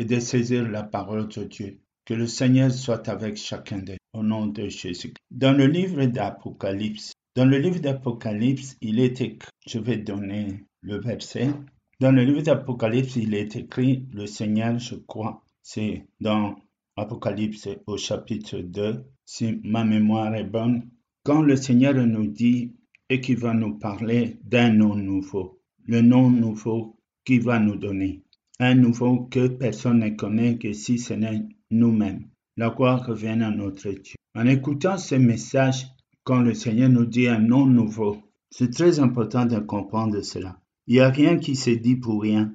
et de saisir la parole de Dieu. Que le Seigneur soit avec chacun d'eux, au nom de Jésus. Dans le livre d'Apocalypse, dans le livre d'Apocalypse, il est écrit, je vais donner le verset. Dans le livre d'Apocalypse, il est écrit, le Seigneur, je crois, c'est dans Apocalypse au chapitre 2, si ma mémoire est bonne, quand le Seigneur nous dit et qu'il va nous parler d'un nom nouveau, le nom nouveau qu'il va nous donner, un nouveau que personne ne connaît que si ce n'est nous-mêmes. La gloire revient à notre Dieu. En écoutant ce message, quand le Seigneur nous dit un nom nouveau, c'est très important de comprendre cela. Il n'y a rien qui se dit pour rien,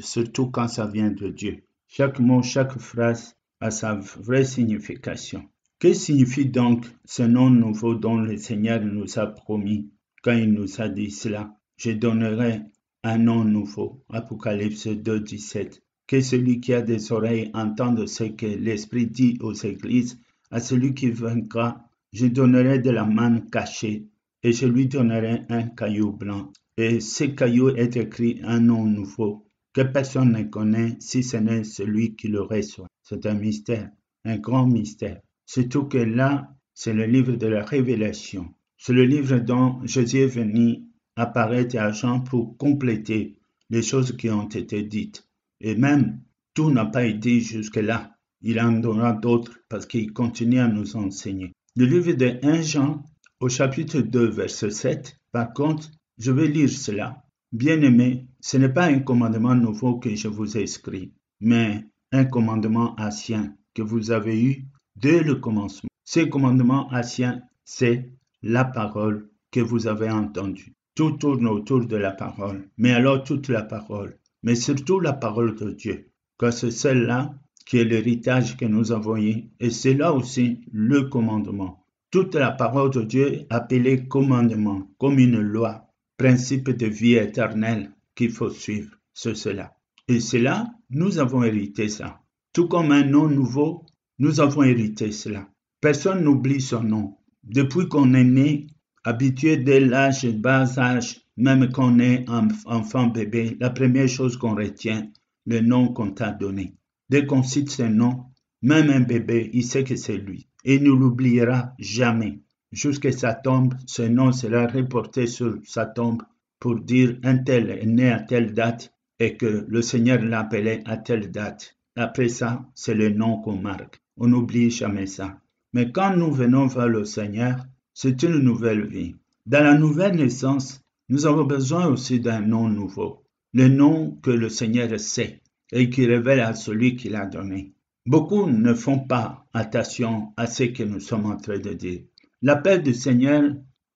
surtout quand ça vient de Dieu. Chaque mot, chaque phrase a sa vraie signification. Que signifie donc ce nom nouveau dont le Seigneur nous a promis quand il nous a dit cela? Je donnerai un nom nouveau. Apocalypse 2, 17. Que celui qui a des oreilles entende ce que l'Esprit dit aux églises. À celui qui vaincra, je donnerai de la manne cachée et je lui donnerai un caillou blanc. Et ce caillou est écrit un nom nouveau que personne ne connaît si ce n'est celui qui le reçoit. C'est un mystère, un grand mystère. Surtout que là, c'est le livre de la révélation. C'est le livre dont Jésus est venu apparaître à Jean pour compléter les choses qui ont été dites. Et même, tout n'a pas été jusque-là. Il en donnera d'autres parce qu'il continue à nous enseigner. Le livre de 1 Jean, au chapitre 2, verset 7, par contre, je vais lire cela. Bien-aimé, ce n'est pas un commandement nouveau que je vous ai écrit, mais un commandement ancien que vous avez eu dès le commencement. Ce commandement ancien, c'est la parole que vous avez entendue. Tout tourne autour de la parole, mais alors toute la parole, mais surtout la parole de Dieu, car c'est celle-là qui est l'héritage que nous avons eu, et c'est là aussi le commandement. Toute la parole de Dieu appelée commandement, comme une loi, principe de vie éternelle qu'il faut suivre, c'est cela. Et c'est là, nous avons hérité ça. Tout comme un nom nouveau nous avons hérité cela. Personne n'oublie son nom. Depuis qu'on est né, habitué dès l'âge bas âge, même qu'on est enfant bébé, la première chose qu'on retient, le nom qu'on t'a donné. Dès qu'on cite ce nom, même un bébé, il sait que c'est lui. Et il ne l'oubliera jamais. Jusqu'à sa tombe, ce nom sera reporté sur sa tombe pour dire un tel est né à telle date et que le Seigneur l'appelait à telle date. Après ça, c'est le nom qu'on marque. On n'oublie jamais ça. Mais quand nous venons vers le Seigneur, c'est une nouvelle vie. Dans la nouvelle naissance, nous avons besoin aussi d'un nom nouveau. Le nom que le Seigneur sait et qui révèle à celui qui l'a donné. Beaucoup ne font pas attention à ce que nous sommes en train de dire. L'appel du Seigneur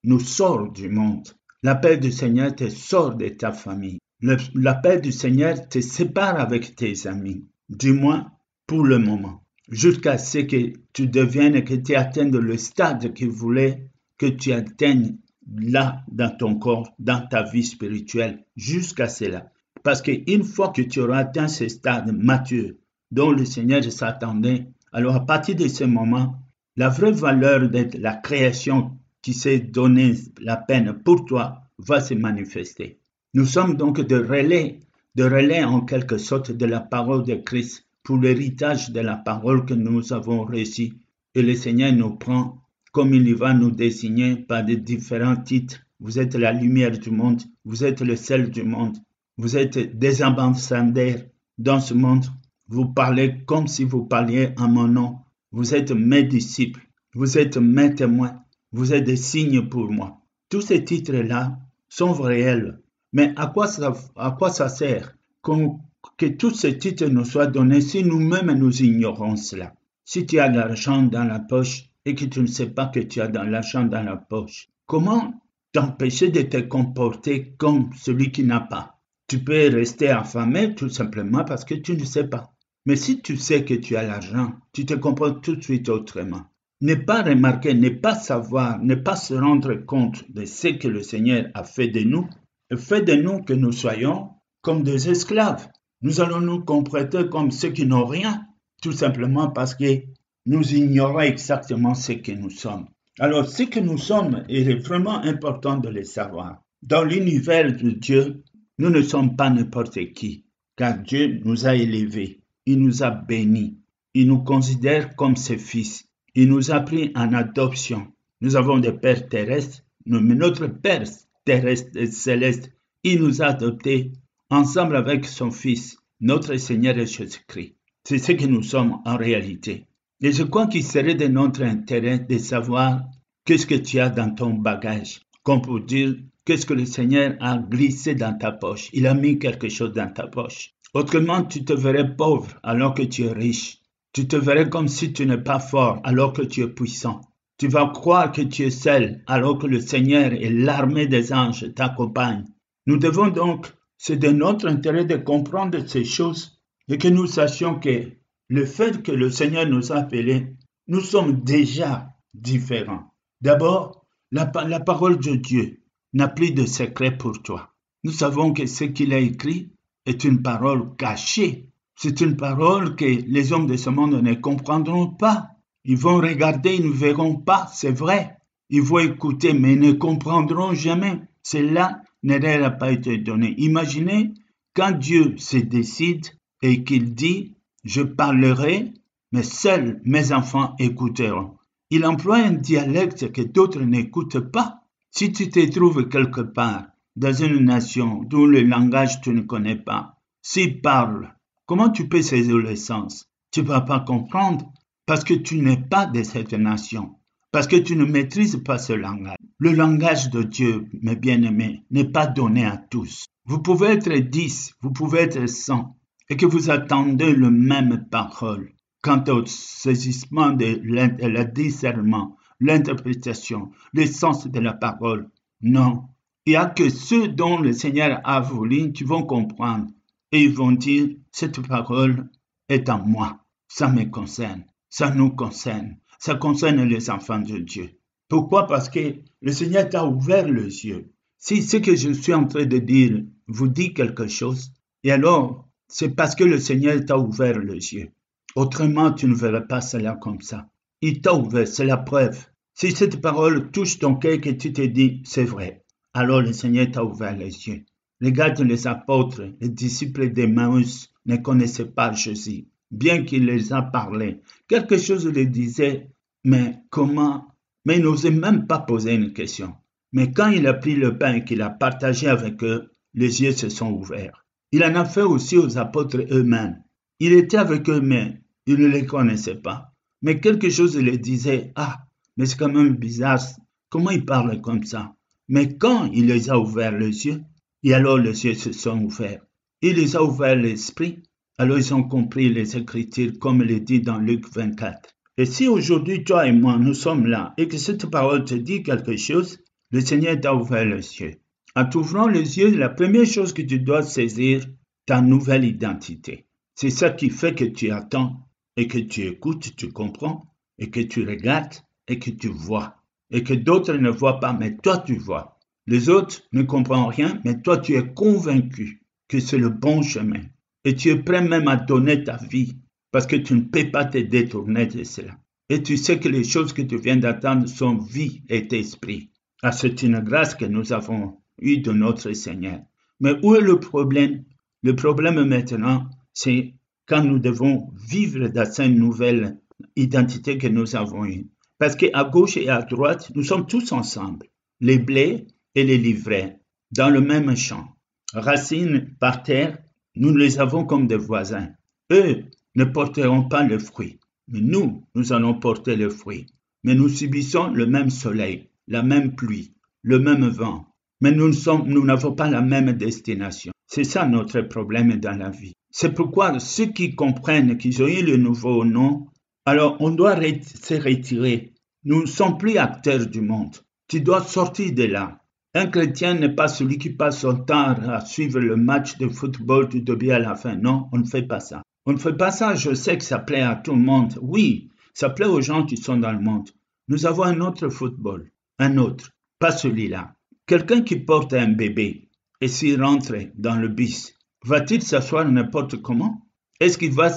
nous sort du monde. L'appel du Seigneur te sort de ta famille. L'appel du Seigneur te sépare avec tes amis, du moins pour le moment jusqu'à ce que tu deviennes, que tu atteignes le stade qu'il voulait que tu atteignes là dans ton corps, dans ta vie spirituelle, jusqu'à cela. Parce qu'une fois que tu auras atteint ce stade mature dont le Seigneur s'attendait, alors à partir de ce moment, la vraie valeur de la création qui s'est donné la peine pour toi va se manifester. Nous sommes donc de relais, de relais en quelque sorte de la parole de Christ pour l'héritage de la parole que nous avons reçu. Et le Seigneur nous prend comme il va nous désigner par des différents titres. Vous êtes la lumière du monde, vous êtes le sel du monde, vous êtes des ambassadeurs dans ce monde. Vous parlez comme si vous parliez en mon nom. Vous êtes mes disciples, vous êtes mes témoins, vous êtes des signes pour moi. Tous ces titres-là sont réels. Mais à quoi ça sert que tous ces titres nous soient donnés si nous-mêmes nous ignorons cela. Si tu as de l'argent dans la poche et que tu ne sais pas que tu as de l'argent dans la poche, comment t'empêcher de te comporter comme celui qui n'a pas? Tu peux rester affamé tout simplement parce que tu ne sais pas. Mais si tu sais que tu as l'argent, tu te comportes tout de suite autrement. Ne pas remarquer, ne pas savoir, ne pas se rendre compte de ce que le Seigneur a fait de nous, fait de nous que nous soyons comme des esclaves nous allons nous comporter comme ceux qui n'ont rien, tout simplement parce que nous ignorons exactement ce que nous sommes. Alors, ce que nous sommes, il est vraiment important de le savoir. Dans l'univers de Dieu, nous ne sommes pas n'importe qui, car Dieu nous a élevés. il nous a bénis. Il nous considère comme ses fils. Il nous a pris en adoption. Nous avons des pères terrestres, mais notre Père terrestre et céleste, il nous a adoptés ensemble avec son Fils, notre Seigneur Jésus-Christ. C'est ce que nous sommes en réalité. Et je crois qu'il serait de notre intérêt de savoir qu'est-ce que tu as dans ton bagage, comme pour dire qu'est-ce que le Seigneur a glissé dans ta poche? Il a mis quelque chose dans ta poche. Autrement, tu te verrais pauvre alors que tu es riche. Tu te verrais comme si tu n'es pas fort alors que tu es puissant. Tu vas croire que tu es seul alors que le Seigneur et l'armée des anges t'accompagnent. Nous devons donc, c'est de notre intérêt de comprendre ces choses et que nous sachions que le fait que le Seigneur nous a appelés, nous sommes déjà différents. D'abord, la, parole de Dieu n'a plus de secret pour toi. Nous savons que ce qu'il a écrit est une parole cachée. C'est une parole que les hommes de ce monde ne comprendront pas. Ils vont regarder, ils ne verront pas, c'est vrai. Ils vont écouter, mais ils ne comprendront jamais. Cela n'a pas été donné. Imaginez quand Dieu se décide et qu'il dit, je parlerai, mais seuls mes enfants écouteront. Il emploie un dialecte que d'autres n'écoutent pas. Si tu te trouves quelque part, dans une nation dont le langage tu ne connais pas, s'il parle, comment tu peux saisir le sens? Tu ne vas pas comprendre parce que tu n'es pas de cette nation, parce que tu ne maîtrises pas ce langage. Le langage de Dieu, mes bien-aimés, n'est pas donné à tous. Vous pouvez être dix, vous pouvez être cent, et que vous attendez le même parole quant au saisissement de le discernement, l'interprétation, le sens de la parole. Non, il n'y a que ceux dont le Seigneur a voulu qui vont comprendre et ils vont dire, cette parole est en moi, ça me concerne, ça nous concerne, ça concerne les enfants de Dieu. Pourquoi? Parce que le Seigneur t'a ouvert les yeux. Si ce que je suis en train de dire vous dit quelque chose, et alors c'est parce que le Seigneur t'a ouvert les yeux. Autrement, tu ne verrais pas cela comme ça. Il t'a ouvert, c'est la preuve. Si cette parole touche ton cœur et tu te dis, c'est vrai, alors le Seigneur t'a ouvert les yeux. Regarde les apôtres, les disciples d'Emmaüs ne connaissaient pas Jésus, bien qu'il les a parlé. Quelque chose les disait, mais comment? Mais il n'osait même pas poser une question. Mais quand il a pris le pain qu'il a partagé avec eux, les yeux se sont ouverts. Il en a fait aussi aux apôtres eux-mêmes. Il était avec eux, mais il ne les connaissait pas. Mais quelque chose les disait, ah, mais c'est quand même bizarre, comment il parle comme ça? Mais quand il les a ouverts les yeux, et alors les yeux se sont ouverts, il les a ouverts l'esprit, alors ils ont compris les Écritures comme il est dit dans Luc 24. Et si aujourd'hui toi et moi nous sommes là et que cette parole te dit quelque chose, le Seigneur t'a ouvert les yeux. En t'ouvrant les yeux, la première chose que tu dois saisir, ta nouvelle identité. C'est ça qui fait que tu attends et que tu écoutes, tu comprends, et que tu regardes et que tu vois. Et que d'autres ne voient pas, mais toi tu vois. Les autres ne comprennent rien, mais toi tu es convaincu que c'est le bon chemin. Et tu es prêt même à donner ta vie parce que tu ne peux pas te détourner de cela. Et tu sais que les choses que tu viens d'attendre sont vie et esprit. Ah, c'est une grâce que nous avons de notre Seigneur. Mais où est le problème? Le problème maintenant, c'est quand nous devons vivre dans cette nouvelle identité que nous avons eue. Parce qu'à gauche et à droite, nous sommes tous ensemble, les blés et les livrets, dans le même champ. Racines par terre, nous les avons comme des voisins. Eux ne porteront pas le fruit, mais nous, nous allons porter le fruit. Mais nous subissons le même soleil, la même pluie, le même vent, mais nous n'avons pas la même destination. C'est ça notre problème dans la vie. C'est pourquoi ceux qui comprennent qu'ils ont eu le nouveau nom, alors on doit se retirer. Nous ne sommes plus acteurs du monde. Tu dois sortir de là. Un chrétien n'est pas celui qui passe son temps à suivre le match de football du début à la fin. Non, on ne fait pas ça. On ne fait pas ça. Je sais que ça plaît à tout le monde. Oui, ça plaît aux gens qui sont dans le monde. Nous avons un autre football. Un autre. Pas celui-là. Quelqu'un qui porte un bébé et s'il rentre dans le bus, va-t-il s'asseoir n'importe comment? Est-ce qu'il va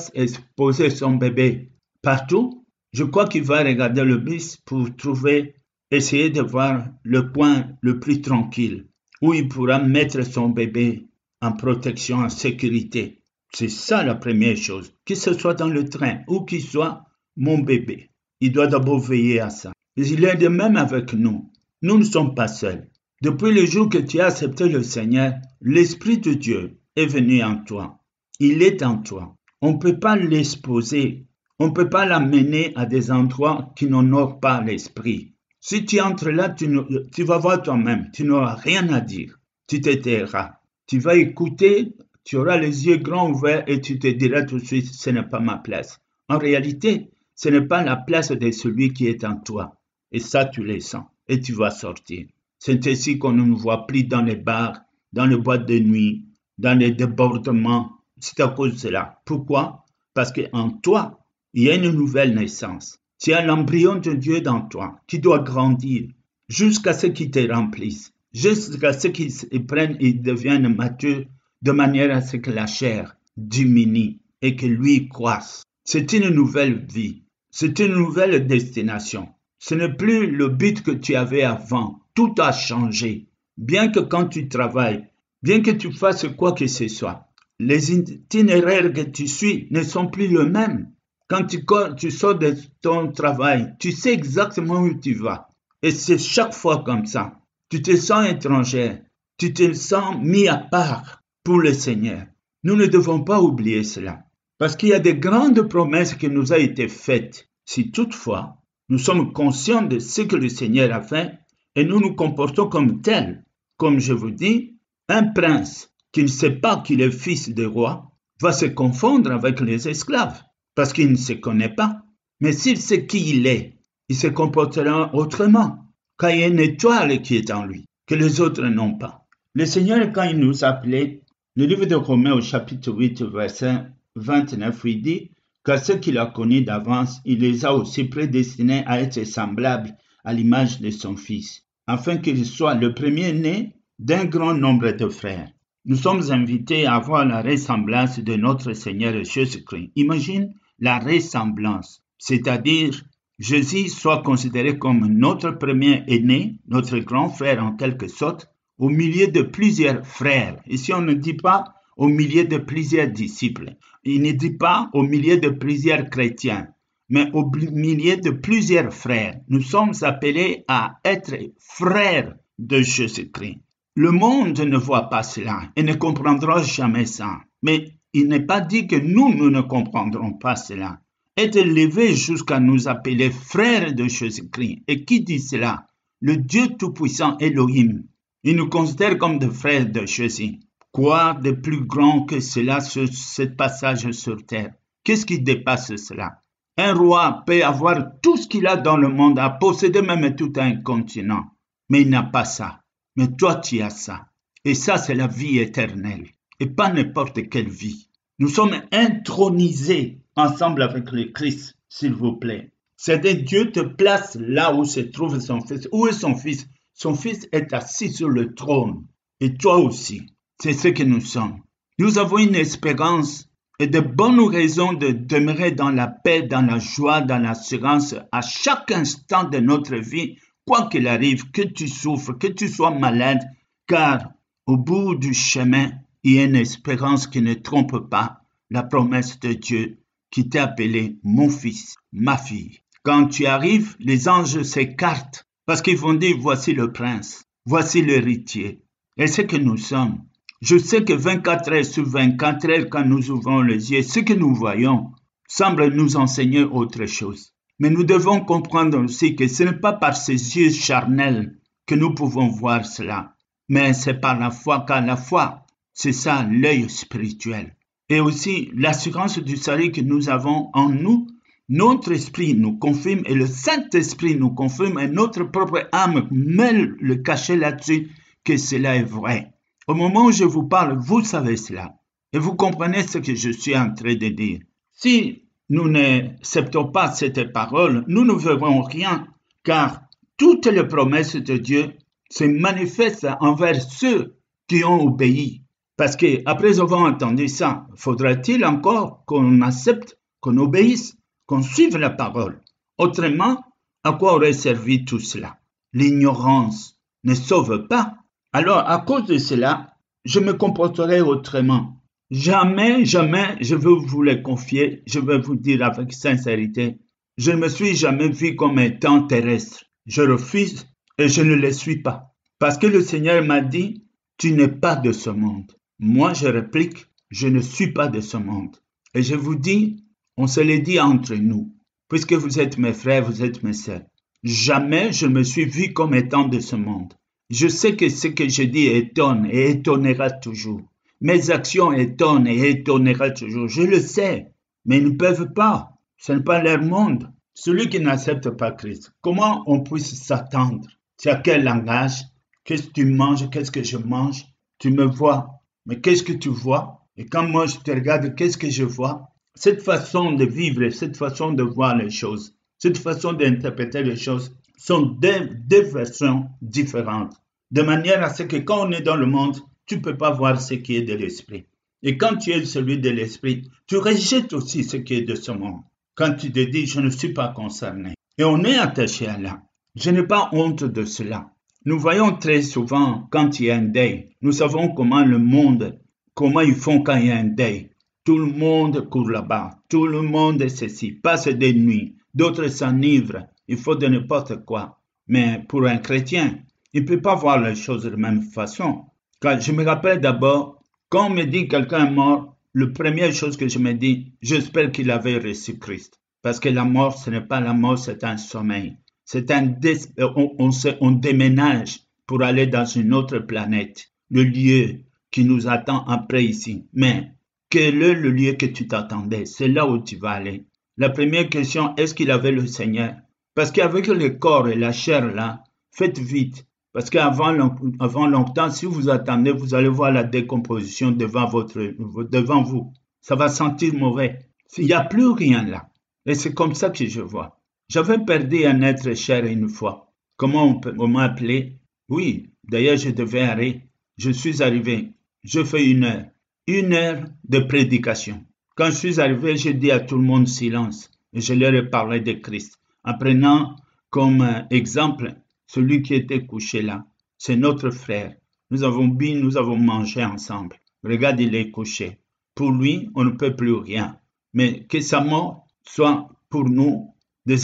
poser son bébé partout? Je crois qu'il va regarder le bus pour trouver, essayer de voir le coin le plus tranquille où il pourra mettre son bébé en protection, en sécurité. C'est ça la première chose. Que ce soit dans le train ou qu'il soit mon bébé, il doit d'abord veiller à ça. il est de même avec nous. Nous ne sommes pas seuls. Depuis le jour que tu as accepté le Seigneur, l'Esprit de Dieu est venu en toi. Il est en toi. On ne peut pas l'exposer. On ne peut pas l'amener à des endroits qui n'honorent pas l'Esprit. Si tu entres là, tu, vas voir toi-même. Tu n'auras rien à dire. Tu te tairas. Tu vas écouter tu auras les yeux grands ouverts et tu te diras tout de suite, ce n'est pas ma place. En réalité, ce n'est pas la place de celui qui est en toi. Et ça, tu le sens. Et tu vas sortir. C'est ainsi qu'on ne nous voit plus dans les bars, dans les boîtes de nuit, dans les débordements. C'est à cause de cela. Pourquoi? Parce qu'en toi, il y a une nouvelle naissance. Tu as l'embryon de Dieu dans toi. Tu dois grandir jusqu'à ce qu'il te remplisse, jusqu'à ce qu'il prenne et devienne mature de manière à ce que la chair diminue et que lui croisse. C'est une nouvelle vie, c'est une nouvelle destination. Ce n'est plus le but que tu avais avant. Tout a changé. Bien que quand tu travailles, bien que tu fasses quoi que ce soit, les itinéraires que tu suis ne sont plus les mêmes. Quand tu, sors de ton travail, tu sais exactement où tu vas. Et c'est chaque fois comme ça. Tu te sens étranger, tu te sens mis à part pour le Seigneur. Nous ne devons pas oublier cela, parce qu'il y a de grandes promesses qui nous ont été faites. Si toutefois nous sommes conscients de ce que le Seigneur a fait et nous nous comportons comme tels, comme je vous dis, un prince qui ne sait pas qu'il est fils de roi va se confondre avec les esclaves parce qu'il ne se connaît pas. Mais s'il sait qui il est, il se comportera autrement, car il y a une étoile qui est en lui, que les autres n'ont pas. Le Seigneur, quand il nous appelait, le livre de Romains au chapitre 8, verset 29, il dit Car ceux qu'il a connus d'avance, il les a aussi prédestinés à être semblables à l'image de son Fils, afin qu'il soit le premier-né d'un grand nombre de frères. Nous sommes invités à voir la ressemblance de notre Seigneur Jésus-Christ. Imagine la ressemblance, c'est-à-dire Jésus soit considéré comme notre premier aîné, notre grand frère en quelque sorte, au milieu de plusieurs frères. Ici, on ne dit pas au milieu de plusieurs disciples. Il ne dit pas au milieu de plusieurs chrétiens, mais au milieu de plusieurs frères. Nous sommes appelés à être frères de Jésus-Christ. Le monde ne voit pas cela et ne comprendra jamais ça. Mais il n'est pas dit que nous, nous ne comprendrons pas cela. Être élevé jusqu'à nous appeler frères de Jésus-Christ. Et qui dit cela? Le Dieu Tout-Puissant Elohim, il nous considère comme des frères de Jésus. Quoi de plus grand que cela sur ce passage sur terre? Qu'est-ce qui dépasse cela? Un roi peut avoir tout ce qu'il a dans le monde, à posséder même tout un continent, mais il n'a pas ça. Mais toi, tu as ça. Et ça, c'est la vie éternelle, et pas n'importe quelle vie. Nous sommes intronisés ensemble avec le Christ, s'il vous plaît. C'est que Dieu te place là où se trouve son fils. Où est son fils son Fils est assis sur le trône. Et toi aussi, c'est ce que nous sommes. Nous avons une espérance et de bonnes raisons de demeurer dans la paix, dans la joie, dans l'assurance à chaque instant de notre vie, quoi qu'il arrive, que tu souffres, que tu sois malade, car au bout du chemin, a une espérance qui ne trompe pas, la promesse de Dieu qui t'a appelé mon fils, ma fille. Quand tu arrives, les anges s'écartent parce qu'ils vont dire, voici le prince, voici l'héritier. Et ce que nous sommes. Je sais que 24 heures sur 24 heures, quand nous ouvrons les yeux, ce que nous voyons semble nous enseigner autre chose. Mais nous devons comprendre aussi que ce n'est pas par ces yeux charnels que nous pouvons voir cela, mais c'est par la foi qu'à la foi, c'est ça l'œil spirituel. Et aussi l'assurance du salut que nous avons en nous notre esprit nous confirme et le Saint-Esprit nous confirme et notre propre âme met le cachet là-dessus que cela est vrai. Au moment où je vous parle, vous savez cela et vous comprenez ce que je suis en train de dire. Si nous n'acceptons pas cette parole, nous ne verrons rien car toutes les promesses de Dieu se manifestent envers ceux qui ont obéi. Parce que après avoir entendu ça, faudra-t-il encore qu'on accepte, qu'on obéisse qu'on suive la parole? Autrement, à quoi aurait servi tout cela? L'ignorance ne sauve pas. Alors, à cause de cela, je me comporterai autrement. Jamais, jamais, je veux vous les confier, je veux vous dire avec sincérité, je ne me suis jamais vu comme étant terrestre. Je refuse et je ne le suis pas. Parce que le Seigneur m'a dit, tu n'es pas de ce monde. Moi, je réplique, je ne suis pas de ce monde. Et je vous dis, on se l'est dit entre nous, puisque vous êtes mes frères, vous êtes mes sœurs. Jamais je me suis vu comme étant de ce monde. Je sais que ce que je dis étonne et étonnera toujours. Mes actions étonnent et étonnera toujours. Je le sais, mais ils ne peuvent pas. Ce n'est pas leur monde. Celui qui n'accepte pas Christ, comment on puisse s'attendre? Tu as quel langage? Qu'est-ce que tu manges? Qu'est-ce que je mange? Tu me vois. Mais qu'est-ce que tu vois? Et quand moi je te regarde, qu'est-ce que je vois? Cette façon de vivre, cette façon de voir les choses, cette façon d'interpréter les choses sont deux, versions différentes. De manière à ce que quand on est dans le monde, tu ne peux pas voir ce qui est de l'esprit. Et quand tu es celui de l'esprit, tu rejettes aussi ce qui est de ce monde. Quand tu te dis, je ne suis pas concerné. Et on est attaché à là. Je n'ai pas honte de cela. Nous voyons très souvent quand il y a un deuil, nous savons comment le monde, comment ils font quand il y a un deuil. Tout le monde court là-bas, tout le monde ceci, passe des nuits, d'autres s'enivrent, il faut de n'importe quoi. Mais pour un chrétien, il ne peut pas voir les choses de la même façon. Quand je me rappelle d'abord, quand on me dit quelqu'un est mort, la première chose que je me dis, j'espère qu'il avait reçu Christ. Parce que la mort, ce n'est pas la mort, c'est un sommeil. C'est un on, on, déménage pour aller dans une autre planète, le lieu qui nous attend après ici. Mais quel est le lieu que tu t'attendais? C'est là où tu vas aller. La première question, est-ce qu'il avait le Seigneur? Parce qu'avec le corps et la chair là, faites vite. Parce qu'avant avant longtemps, si vous attendez, vous allez voir la décomposition devant, votre, devant vous. Ça va sentir mauvais. Il n'y a plus rien là. Et c'est comme ça que je vois. J'avais perdu un être cher une fois. Comment on, m'a appelé? Oui, d'ailleurs, je devais aller. Je suis arrivé. Je fais une heure. Une heure de prédication. Quand je suis arrivé, j'ai dit à tout le monde silence et je leur ai parlé de Christ, en prenant comme euh, exemple celui qui était couché là. C'est notre frère. Nous avons bu, nous avons mangé ensemble. Regarde, il est couché. Pour lui, on ne peut plus rien. Mais que sa mort soit pour nous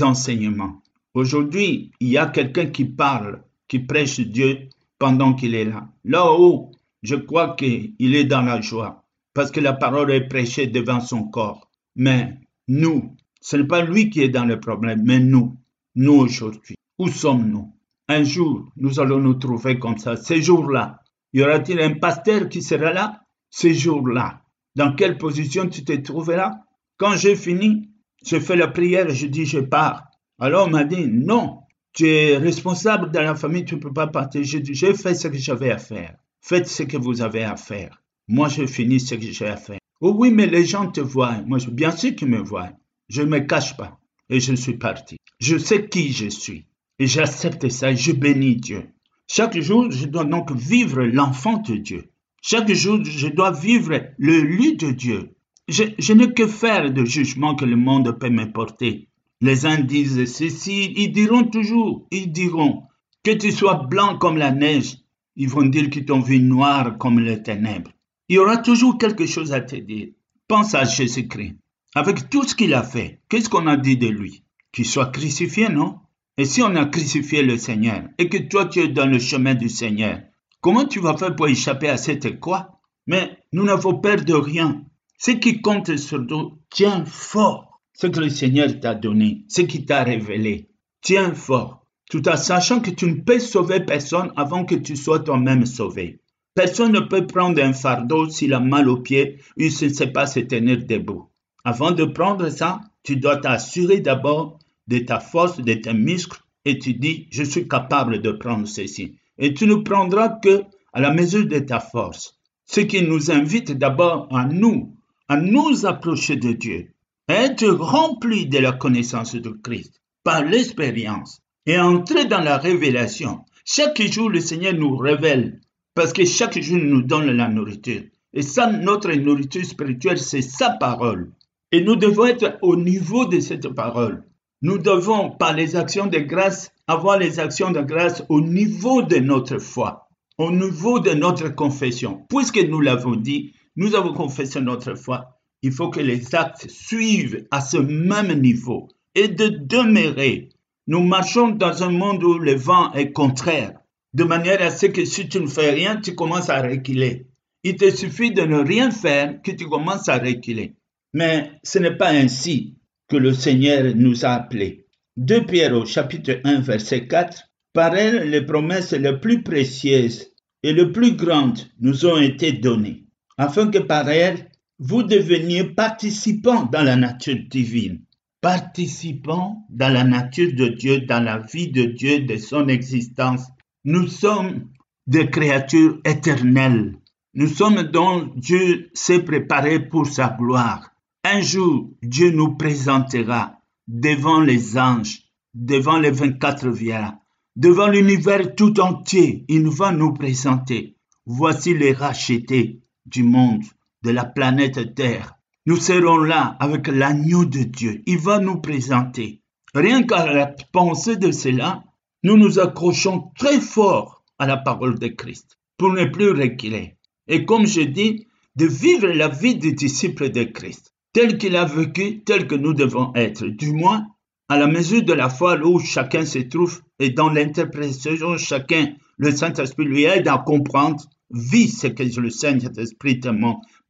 enseignements. Aujourd'hui, il y a quelqu'un qui parle, qui prêche Dieu pendant qu'il est là. Là-haut, je crois qu'il est dans la joie parce que la parole est prêchée devant son corps. Mais nous, ce n'est pas lui qui est dans le problème, mais nous, nous aujourd'hui. Où sommes-nous? Un jour, nous allons nous trouver comme ça. Ces jours-là, y aura-t-il un pasteur qui sera là? Ces jours-là. Dans quelle position tu t'es trouvé là? Quand j'ai fini, je fais la prière et je dis je pars. Alors on m'a dit non, tu es responsable de la famille, tu ne peux pas partir. J'ai dit j'ai fait ce que j'avais à faire. Faites ce que vous avez à faire. Moi, je finis ce que j'ai à faire. Oh oui, mais les gens te voient. Moi, bien sûr qu'ils me voient. Je ne me cache pas. Et je suis parti. Je sais qui je suis. Et j'accepte ça et je bénis Dieu. Chaque jour, je dois donc vivre l'enfant de Dieu. Chaque jour, je dois vivre le lit de Dieu. Je, n'ai que faire de jugement que le monde peut me porter. Les uns disent ceci, ils diront toujours, ils diront, que tu sois blanc comme la neige, ils vont dire qu'ils t'ont vu noir comme les ténèbres il y aura toujours quelque chose à te dire. Pense à Jésus-Christ. Avec tout ce qu'il a fait, qu'est-ce qu'on a dit de lui? Qu'il soit crucifié, non? Et si on a crucifié le Seigneur et que toi tu es dans le chemin du Seigneur, comment tu vas faire pour échapper à cette quoi Mais nous n'avons peur de rien. Ce qui compte surtout, tiens fort ce que le Seigneur t'a donné, ce qu'il t'a révélé. Tiens fort, tout en sachant que tu ne peux sauver personne avant que tu sois toi-même sauvé. Personne ne peut prendre un fardeau s'il a mal aux pieds ou s'il ne sait pas se tenir debout. Avant de prendre ça, tu dois t'assurer d'abord de ta force, de tes muscles, et tu dis, je suis capable de prendre ceci. Et tu ne prendras que à la mesure de ta force. Ce qui nous invite d'abord à nous, à nous approcher de Dieu, à être remplis de la connaissance de Christ par l'expérience et entrer dans la révélation. Chaque jour, le Seigneur nous révèle parce que chaque jour nous donne la nourriture. Et ça, notre nourriture spirituelle, c'est sa parole. Et nous devons être au niveau de cette parole. Nous devons, par les actions de grâce, avoir les actions de grâce au niveau de notre foi, au niveau de notre confession. Puisque nous l'avons dit, nous avons confessé notre foi, il faut que les actes suivent à ce même niveau et de demeurer. Nous marchons dans un monde où le vent est contraire, de manière à ce que si tu ne fais rien, tu commences à reculer. Il te suffit de ne rien faire que tu commences à reculer. Mais ce n'est pas ainsi que le Seigneur nous a appelés. 2 Pierre au chapitre 1 verset 4, par elle les promesses les plus précieuses et les plus grandes nous ont été données, afin que par elles vous deveniez participants dans la nature divine, participants dans la nature de Dieu, dans la vie de Dieu, de son existence. Nous sommes des créatures éternelles. Nous sommes dont Dieu s'est préparé pour sa gloire. Un jour, Dieu nous présentera devant les anges, devant les 24 vieillards, devant l'univers tout entier. Il va nous présenter. Voici les rachetés du monde, de la planète Terre. Nous serons là avec l'agneau de Dieu. Il va nous présenter. Rien qu'à la pensée de cela, nous nous accrochons très fort à la parole de Christ pour ne plus reculer. Et comme je dis, de vivre la vie des disciples de Christ tel qu'il a vécu, tel que nous devons être, du moins à la mesure de la foi où chacun se trouve et dans l'interprétation, chacun, le Saint-Esprit lui aide à comprendre, vit ce que le Saint-Esprit te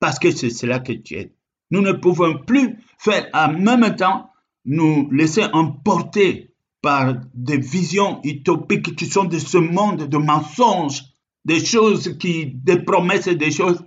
parce que c'est cela que tu es. Nous ne pouvons plus faire en même temps nous laisser emporter par des visions utopiques qui sont de ce monde de mensonges, des choses qui, des promesses des choses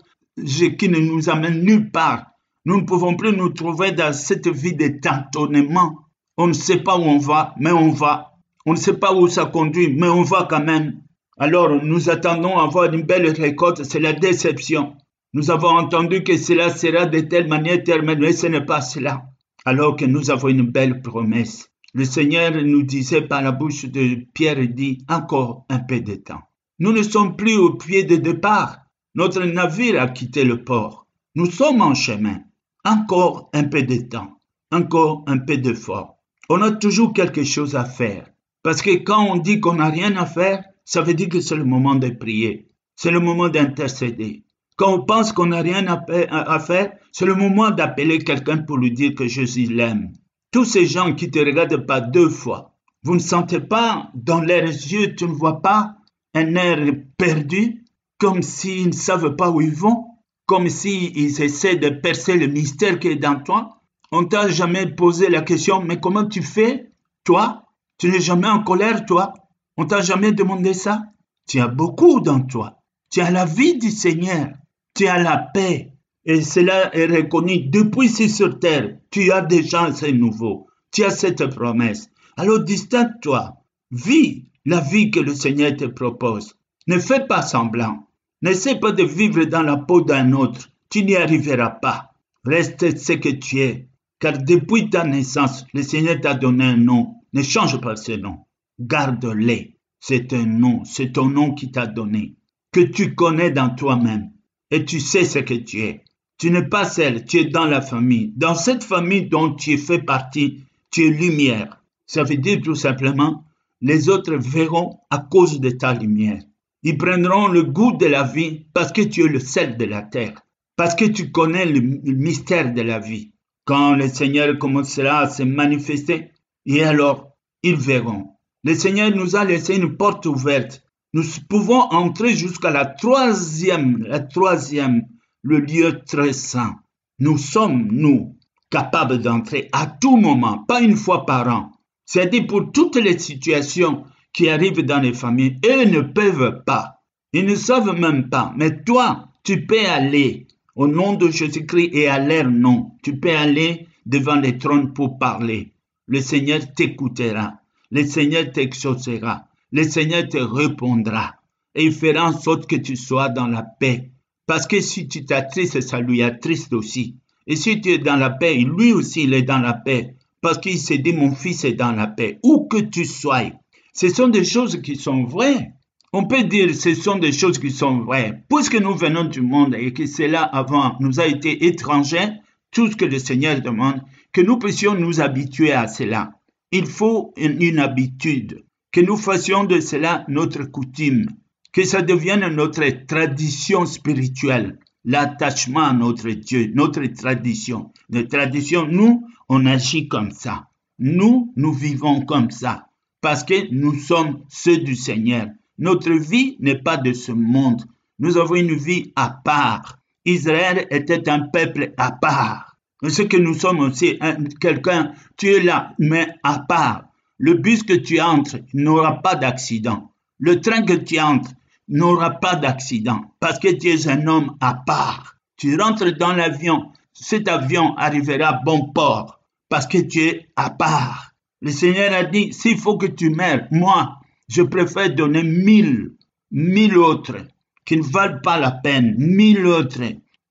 qui ne nous amènent nulle part. Nous ne pouvons plus nous trouver dans cette vie de tâtonnement. On ne sait pas où on va, mais on va. On ne sait pas où ça conduit, mais on va quand même. Alors nous attendons avoir une belle récolte, c'est la déception. Nous avons entendu que cela sera de telle manière, telle mais ce n'est pas cela. Alors que nous avons une belle promesse. Le Seigneur nous disait par la bouche de Pierre, dit encore un peu de temps. Nous ne sommes plus au pied de départ. Notre navire a quitté le port. Nous sommes en chemin. Encore un peu de temps, encore un peu d'effort. On a toujours quelque chose à faire. Parce que quand on dit qu'on n'a rien à faire, ça veut dire que c'est le moment de prier. C'est le moment d'intercéder. Quand on pense qu'on n'a rien à faire, c'est le moment d'appeler quelqu'un pour lui dire que Jésus l'aime. Tous ces gens qui te regardent pas deux fois, vous ne sentez pas dans leurs yeux, tu ne vois pas un air perdu, comme s'ils ne savent pas où ils vont comme s'ils essaient de percer le mystère qui est dans toi. On t'a jamais posé la question, mais comment tu fais, toi? Tu n'es jamais en colère, toi? On t'a jamais demandé ça? Tu as beaucoup dans toi. Tu as la vie du Seigneur. Tu as la paix. Et cela est reconnu depuis ici sur terre. Tu as déjà ce nouveau. Tu as cette promesse. Alors distingue-toi. Vis la vie que le Seigneur te propose. Ne fais pas semblant. N'essaie pas de vivre dans la peau d'un autre. Tu n'y arriveras pas. Reste ce que tu es. Car depuis ta naissance, le Seigneur t'a donné un nom. Ne change pas ce nom. Garde-le. C'est un nom. C'est ton nom qui t'a donné. Que tu connais dans toi-même. Et tu sais ce que tu es. Tu n'es pas seul. Tu es dans la famille. Dans cette famille dont tu fais partie, tu es lumière. Ça veut dire tout simplement, les autres verront à cause de ta lumière. Ils prendront le goût de la vie parce que tu es le sel de la terre, parce que tu connais le, mystère de la vie. Quand le Seigneur commencera à se manifester, et alors ils verront. Le Seigneur nous a laissé une porte ouverte. Nous pouvons entrer jusqu'à la troisième, la troisième, le lieu très saint. Nous sommes, nous, capables d'entrer à tout moment, pas une fois par an. C'est-à-dire pour toutes les situations qui arrivent dans les familles. Eux ne peuvent pas. Ils ne savent même pas. Mais toi, tu peux aller au nom de Jésus-Christ et à leur nom. Tu peux aller devant les trônes pour parler. Le Seigneur t'écoutera. Le Seigneur t'exaucera. Le Seigneur te répondra. Et il fera en sorte que tu sois dans la paix. Parce que si tu t'attristes, ça lui attriste aussi. Et si tu es dans la paix, lui aussi, il est dans la paix. Parce qu'il s'est dit, mon fils est dans la paix. Où que tu sois, ce sont des choses qui sont vraies. On peut dire ce sont des choses qui sont vraies. Puisque nous venons du monde et que cela avant nous a été étranger, tout ce que le Seigneur demande, que nous puissions nous habituer à cela. Il faut une, habitude, que nous fassions de cela notre coutume, que ça devienne notre tradition spirituelle. l'attachement à notre Dieu, notre tradition. Notre tradition, nous, on agit comme ça. Nous, nous vivons comme ça parce que nous sommes ceux du Seigneur. Notre vie n'est pas de ce monde. Nous avons une vie à part. Israël était un peuple à part. Ce que nous sommes aussi, quelqu'un, tu es là, mais à part. Le bus que tu entres n'aura pas d'accident. Le train que tu entres n'aura pas d'accident parce que tu es un homme à part. Tu rentres dans l'avion, cet avion arrivera à bon port parce que tu es à part. Le Seigneur a dit, s'il faut que tu meurs, moi, je préfère donner mille, mille autres qui ne valent pas la peine, mille autres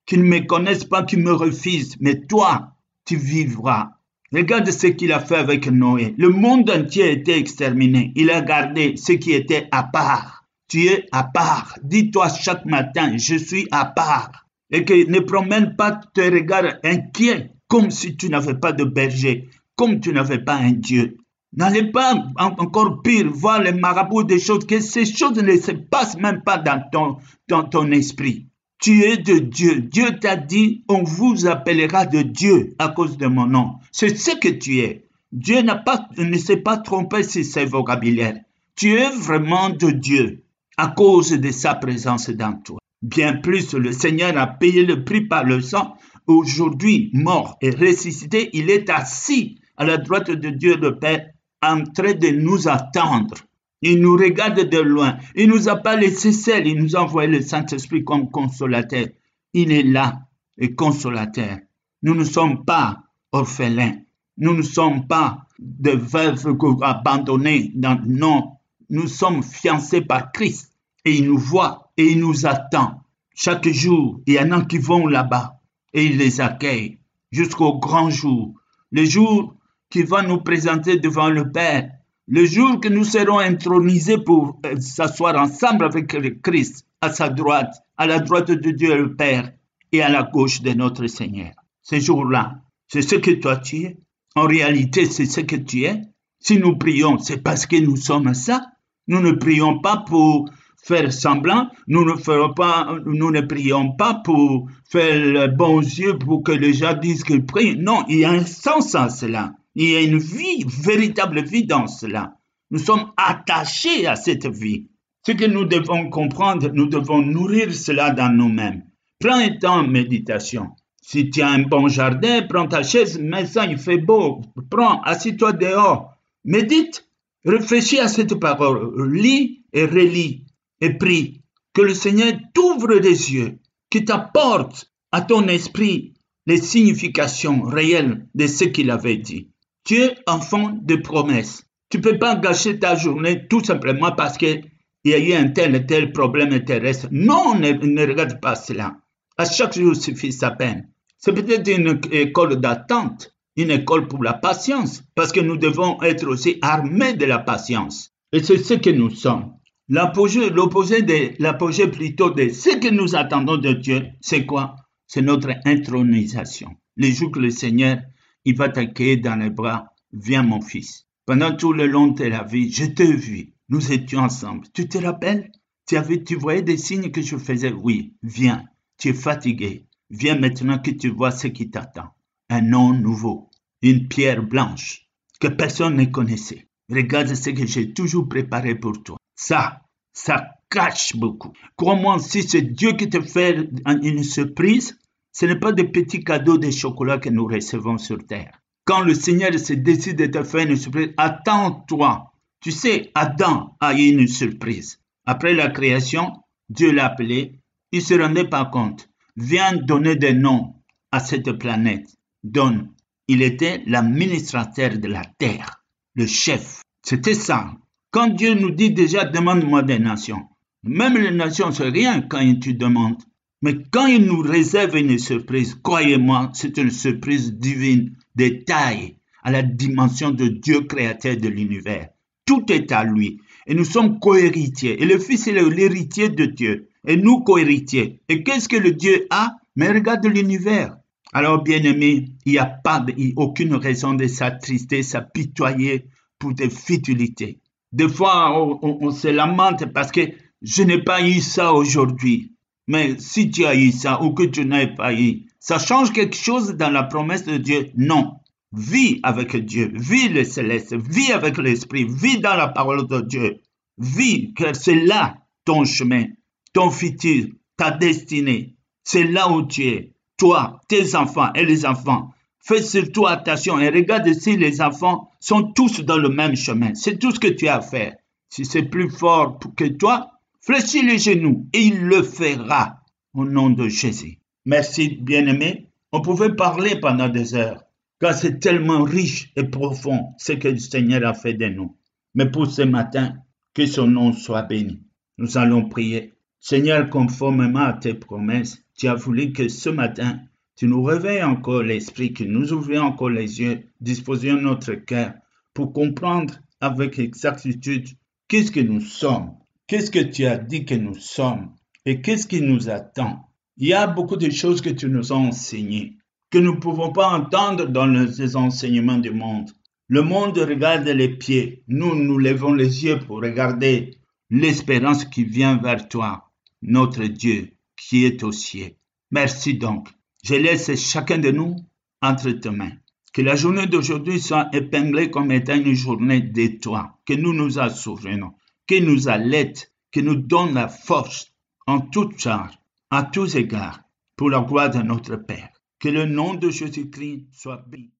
qui ne me connaissent pas, qui me refusent, mais toi, tu vivras. Regarde ce qu'il a fait avec Noé. Le monde entier a été exterminé. Il a gardé ce qui était à part. Tu es à part. Dis-toi chaque matin, je suis à part. Et que ne promène pas tes regards inquiets, comme si tu n'avais pas de berger, comme tu n'avais pas un Dieu. N'allez pas encore pire voir les marabouts des choses, que ces choses ne se passent même pas dans ton, dans ton esprit. Tu es de Dieu. Dieu t'a dit, on vous appellera de Dieu à cause de mon nom. C'est ce que tu es. Dieu n'a pas, ne s'est pas trompé sur ses vocabulaires. Tu es vraiment de Dieu à cause de sa présence dans toi. Bien plus, le Seigneur a payé le prix par le sang. Aujourd'hui, mort et ressuscité, il est assis à la droite de Dieu le Père en train de nous attendre. Il nous regarde de loin. Il nous a pas laissé seuls. Il nous a envoyé le Saint-Esprit comme consolateur. Il est là, et consolateur. Nous ne sommes pas orphelins. Nous ne sommes pas des veuves abandonnées. non, nous sommes fiancés par Christ. Et il nous voit et il nous attend. Chaque jour, il y en a qui vont là-bas et il les accueille jusqu'au grand jour. Le jour qui va nous présenter devant le Père le jour que nous serons intronisés pour euh, s'asseoir ensemble avec le Christ à sa droite, à la droite de Dieu le Père et à la gauche de notre Seigneur. Ce jour-là, c'est ce que toi tu es. En réalité, c'est ce que tu es. Si nous prions, c'est parce que nous sommes ça. Nous ne prions pas pour faire semblant, nous ne pas, nous ne prions pas pour faire le bon Dieu pour que les gens disent qu'ils prient. Non, il y a un sens à cela. Il y a une vie, véritable vie dans cela. Nous sommes attachés à cette vie. Ce que nous devons comprendre, nous devons nourrir cela dans nous-mêmes. Prends un temps en méditation. Si tu as un bon jardin, prends ta chaise, mets ça, il fait beau. Prends, assis-toi dehors. Médite. Réfléchis à cette parole. Lis et relis et prie. Que le Seigneur t'ouvre les yeux, qu'il t'apporte à ton esprit les significations réelles de ce qu'il avait dit. Tu es enfant de promesse. Tu peux pas gâcher ta journée tout simplement parce qu'il y a eu un tel et tel problème terrestre. Non, ne, ne regarde pas cela. À chaque jour suffit sa peine. C'est peut-être une école d'attente, une école pour la patience, parce que nous devons être aussi armés de la patience. Et c'est ce que nous sommes. L'opposé, l'opposé l'apogée plutôt de ce que nous attendons de Dieu, c'est quoi? C'est notre intronisation. Les jours que le Seigneur il va t'accueillir dans les bras. Viens, mon fils. Pendant tout le long de la vie, je t'ai vu. Nous étions ensemble. Tu te rappelles? Tu, avais, tu voyais des signes que je faisais? Oui, viens. Tu es fatigué. Viens maintenant que tu vois ce qui t'attend. Un nom nouveau. Une pierre blanche que personne ne connaissait. Regarde ce que j'ai toujours préparé pour toi. Ça, ça cache beaucoup. Crois-moi, si c'est Dieu qui te fait une surprise, ce n'est pas des petits cadeaux de chocolat que nous recevons sur terre. Quand le Seigneur se décide de te faire une surprise, attends-toi. Tu sais, Adam a eu une surprise. Après la création, Dieu l'a appelé. Il ne se rendait pas compte. Viens donner des noms à cette planète. Donne. Il était l'administrateur de la terre, le chef. C'était ça. Quand Dieu nous dit déjà demande-moi des nations, même les nations, c'est rien quand tu demandes. Mais quand il nous réserve une surprise, croyez-moi, c'est une surprise divine, de taille, à la dimension de Dieu créateur de l'univers. Tout est à lui. Et nous sommes cohéritiers. Et le Fils est l'héritier de Dieu. Et nous cohéritiers. Et qu'est-ce que le Dieu a? Mais regarde l'univers. Alors, bien aimé, il n'y a pas aucune raison de s'attrister, s'apitoyer pour des futilités. Des fois, on se lamente parce que je n'ai pas eu ça aujourd'hui. Mais si tu as eu ça ou que tu n'as pas eu, ça change quelque chose dans la promesse de Dieu? Non. Vis avec Dieu, vis le céleste, vis avec l'Esprit, vis dans la parole de Dieu. Vis, car c'est là ton chemin, ton futur, ta destinée. C'est là où tu es. Toi, tes enfants et les enfants. Fais surtout attention et regarde si les enfants sont tous dans le même chemin. C'est tout ce que tu as à faire. Si c'est plus fort que toi, fléchis les genoux et il le fera au nom de Jésus. Merci, bien-aimé. On pouvait parler pendant des heures, car c'est tellement riche et profond ce que le Seigneur a fait de nous. Mais pour ce matin, que son nom soit béni. Nous allons prier. Seigneur, conformément à tes promesses, tu as voulu que ce matin, tu nous réveilles encore l'esprit, que nous ouvrions encore les yeux, disposions notre cœur pour comprendre avec exactitude qu'est-ce que nous sommes, qu'est-ce que tu as dit que nous sommes et qu'est-ce qui nous attend? Il y a beaucoup de choses que tu nous as enseignées, que nous ne pouvons pas entendre dans les enseignements du monde. Le monde regarde les pieds, nous nous levons les yeux pour regarder l'espérance qui vient vers toi, notre Dieu qui est au ciel. Merci donc je laisse chacun de nous entre tes mains. Que la journée d'aujourd'hui soit épinglée comme étant une journée de toi, que nous nous assouvernons, que nous allaite, que nous donne la force en toute charge, à tous égards, pour la gloire de notre Père. Que le nom de Jésus-Christ soit béni.